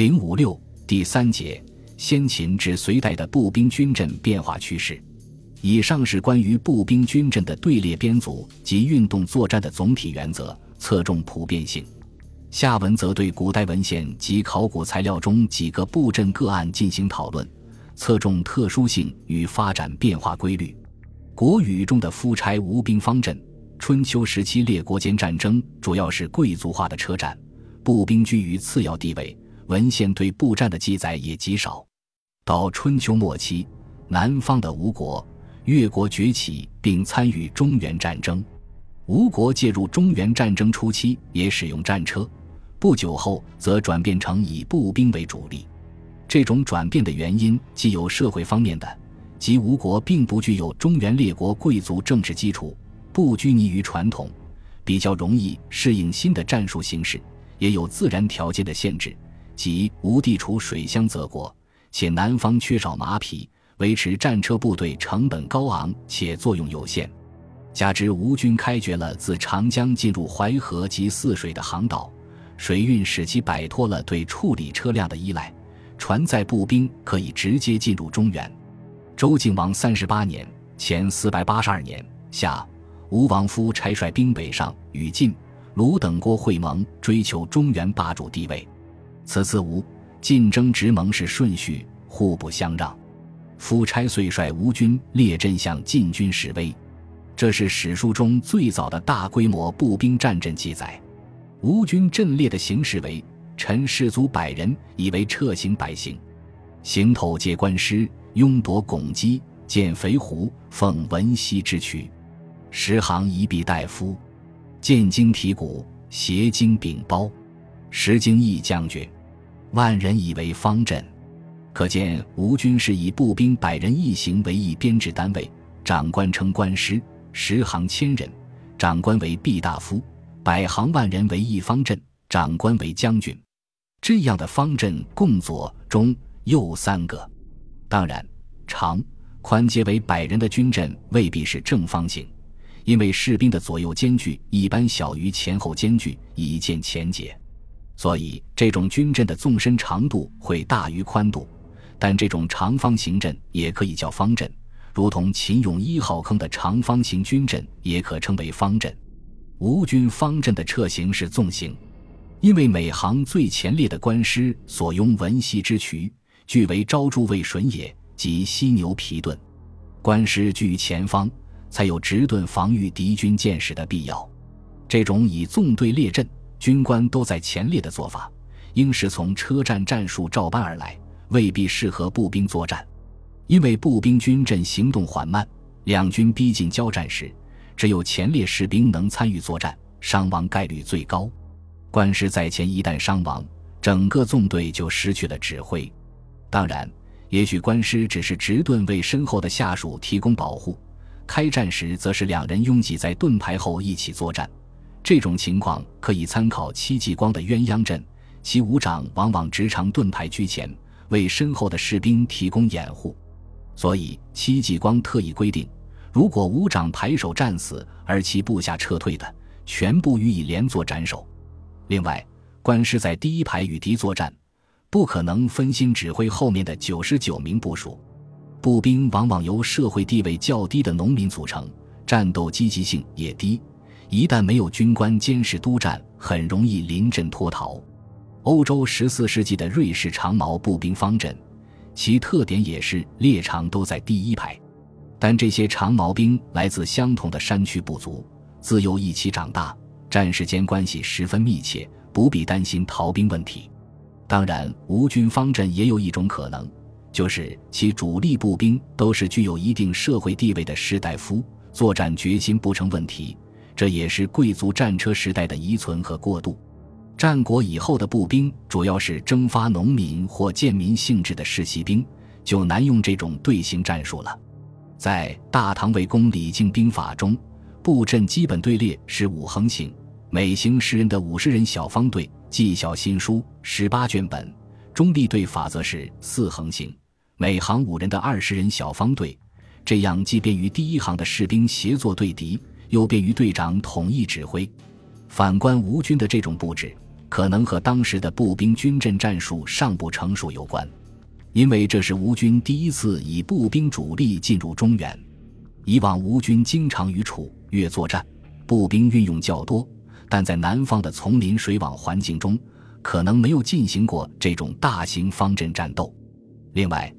零五六第三节：先秦至隋代的步兵军阵变化趋势。以上是关于步兵军阵的队列编组及运动作战的总体原则，侧重普遍性。下文则对古代文献及考古材料中几个布阵个案进行讨论，侧重特殊性与发展变化规律。国语中的夫差无兵方阵，春秋时期列国间战争主要是贵族化的车战，步兵居于次要地位。文献对步战的记载也极少。到春秋末期，南方的吴国、越国崛起，并参与中原战争。吴国介入中原战争初期也使用战车。不久后，则转变成以步兵为主力。这种转变的原因既有社会方面的，即吴国并不具有中原列国贵族政治基础，不拘泥于传统，比较容易适应新的战术形式；也有自然条件的限制，即吴地处水乡泽国，且南方缺少马匹，维持战车部队成本高昂且作用有限。加之吴军开掘了自长江进入淮河及泗水的航道。水运使其摆脱了对处理车辆的依赖，船载步兵可以直接进入中原。周敬王三十八年（前四百八十二年）夏，吴王夫差率兵北上，与晋、鲁等国会盟，追求中原霸主地位。此次吴、晋争执盟是顺序，互不相让。夫差遂率吴军列阵向晋军示威，这是史书中最早的大规模步兵战阵记载。吴军阵列的形式为：陈士卒百人，以为撤行百行，行头皆官师，拥夺拱击，见肥胡，奉文熙之躯，十行一臂大夫，见经提鼓，携经柄包，石经义将军，万人以为方阵。可见吴军是以步兵百人一行为一编制单位，长官称官师，十行千人，长官为毕大夫。百行万人为一方阵，长官为将军，这样的方阵共左、中、右三个。当然，长、宽皆为百人的军阵未必是正方形，因为士兵的左右间距一般小于前后间距，以见前节。所以，这种军阵的纵深长度会大于宽度。但这种长方形阵也可以叫方阵，如同秦俑一号坑的长方形军阵也可称为方阵。吴军方阵的撤行是纵行，因为每行最前列的官师所拥文熙之渠，俱为招助卫损也，即犀牛皮盾。官师居于前方，才有直盾防御敌军箭矢的必要。这种以纵队列阵，军官都在前列的做法，应是从车站战术照搬而来，未必适合步兵作战。因为步兵军阵行动缓慢，两军逼近交战时。只有前列士兵能参与作战，伤亡概率最高。官师在前一旦伤亡，整个纵队就失去了指挥。当然，也许官师只是直盾为身后的下属提供保护，开战时则是两人拥挤在盾牌后一起作战。这种情况可以参考戚继光的鸳鸯阵，其武长往往直长盾牌居前，为身后的士兵提供掩护。所以戚继光特意规定。如果武长排首战死，而其部下撤退的，全部予以连坐斩首。另外，官师在第一排与敌作战，不可能分心指挥后面的九十九名部属。步兵往往由社会地位较低的农民组成，战斗积极性也低。一旦没有军官监视督战，很容易临阵脱逃。欧洲十四世纪的瑞士长矛步兵方阵，其特点也是列长都在第一排。但这些长矛兵来自相同的山区部族，自幼一起长大，战士间关系十分密切，不必担心逃兵问题。当然，吴军方阵也有一种可能，就是其主力步兵都是具有一定社会地位的士大夫，作战决心不成问题。这也是贵族战车时代的遗存和过渡。战国以后的步兵主要是征发农民或贱民性质的世袭兵，就难用这种队形战术了。在大唐魏公李靖兵法中，布阵基本队列是五横行，每行十人的五十人小方队。纪晓新书十八卷本中立队法则是四横行，每行五人的二十人小方队。这样既便于第一行的士兵协作对敌，又便于队长统一指挥。反观吴军的这种布置，可能和当时的步兵军阵战术尚不成熟有关，因为这是吴军第一次以步兵主力进入中原。以往吴军经常与楚越作战，步兵运用较多，但在南方的丛林水网环境中，可能没有进行过这种大型方阵战斗。另外，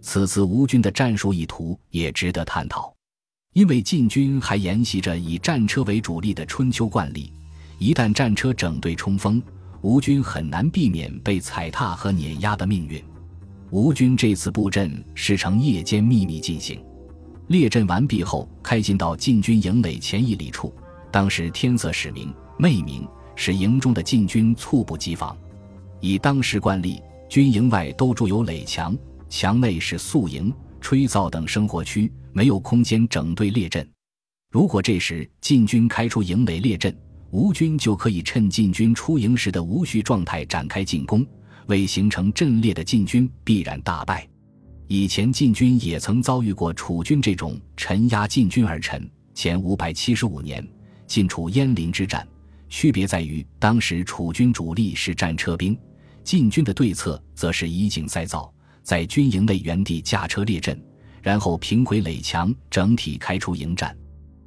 此次吴军的战术意图也值得探讨，因为晋军还沿袭着以战车为主力的春秋惯例，一旦战车整队冲锋，吴军很难避免被踩踏和碾压的命运。吴军这次布阵是呈夜间秘密进行。列阵完毕后，开进到晋军营垒前一里处。当时天色始明，昧明，使营中的晋军猝不及防。以当时惯例，军营外都筑有垒墙，墙内是宿营、炊灶等生活区，没有空间整队列阵。如果这时晋军开出营垒列阵，吴军就可以趁晋军出营时的无序状态展开进攻，未形成阵列的晋军必然大败。以前晋军也曾遭遇过楚军这种沉压晋军而沉。前五百七十五年晋楚鄢陵之战，区别在于当时楚军主力是战车兵，晋军的对策则是以井塞灶，在军营内原地驾车列阵，然后平回垒墙，整体开出营战。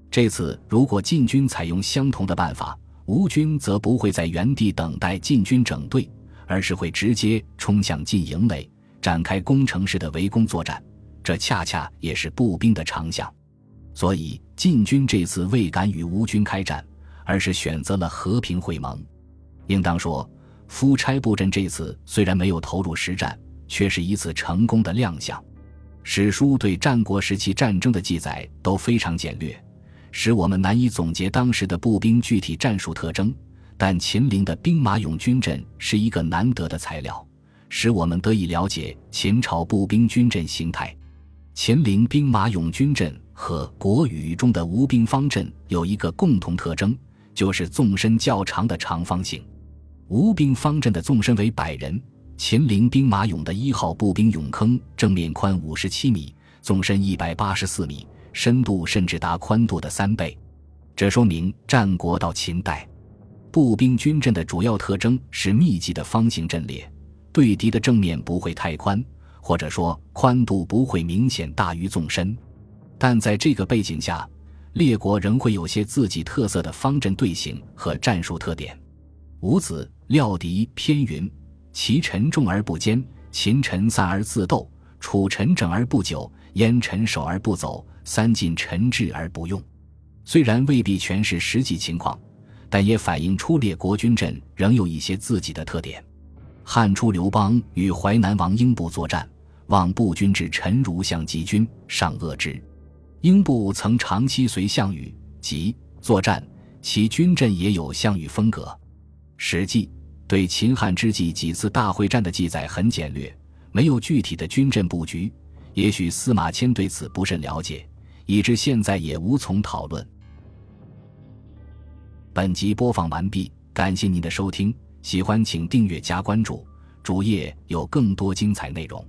这次如果晋军采用相同的办法，吴军则不会在原地等待晋军整队，而是会直接冲向晋营垒。展开攻城式的围攻作战，这恰恰也是步兵的长项。所以晋军这次未敢与吴军开战，而是选择了和平会盟。应当说，夫差布阵这次虽然没有投入实战，却是一次成功的亮相。史书对战国时期战争的记载都非常简略，使我们难以总结当时的步兵具体战术特征。但秦陵的兵马俑军阵是一个难得的材料。使我们得以了解秦朝步兵军阵形态。秦陵兵马俑军阵和国语中的吴兵方阵有一个共同特征，就是纵深较长的长方形。吴兵方阵的纵深为百人，秦陵兵马俑的一号步兵俑坑正面宽五十七米，纵深一百八十四米，深度甚至达宽度的三倍。这说明战国到秦代，步兵军阵的主要特征是密集的方形阵列。对敌的正面不会太宽，或者说宽度不会明显大于纵深，但在这个背景下，列国仍会有些自己特色的方阵队形和战术特点。五子料敌偏云：其臣重而不坚，秦臣散而自斗，楚臣整而不久，燕臣守而不走，三晋臣治而不用。虽然未必全是实际情况，但也反映出列国军阵仍有一些自己的特点。汉初刘邦与淮南王英布作战，望步军至陈如相击军，上恶之。英布曾长期随项羽及作战，其军阵也有项羽风格。《史记》对秦汉之际几次大会战的记载很简略，没有具体的军阵布局。也许司马迁对此不甚了解，以致现在也无从讨论。本集播放完毕，感谢您的收听。喜欢请订阅加关注，主页有更多精彩内容。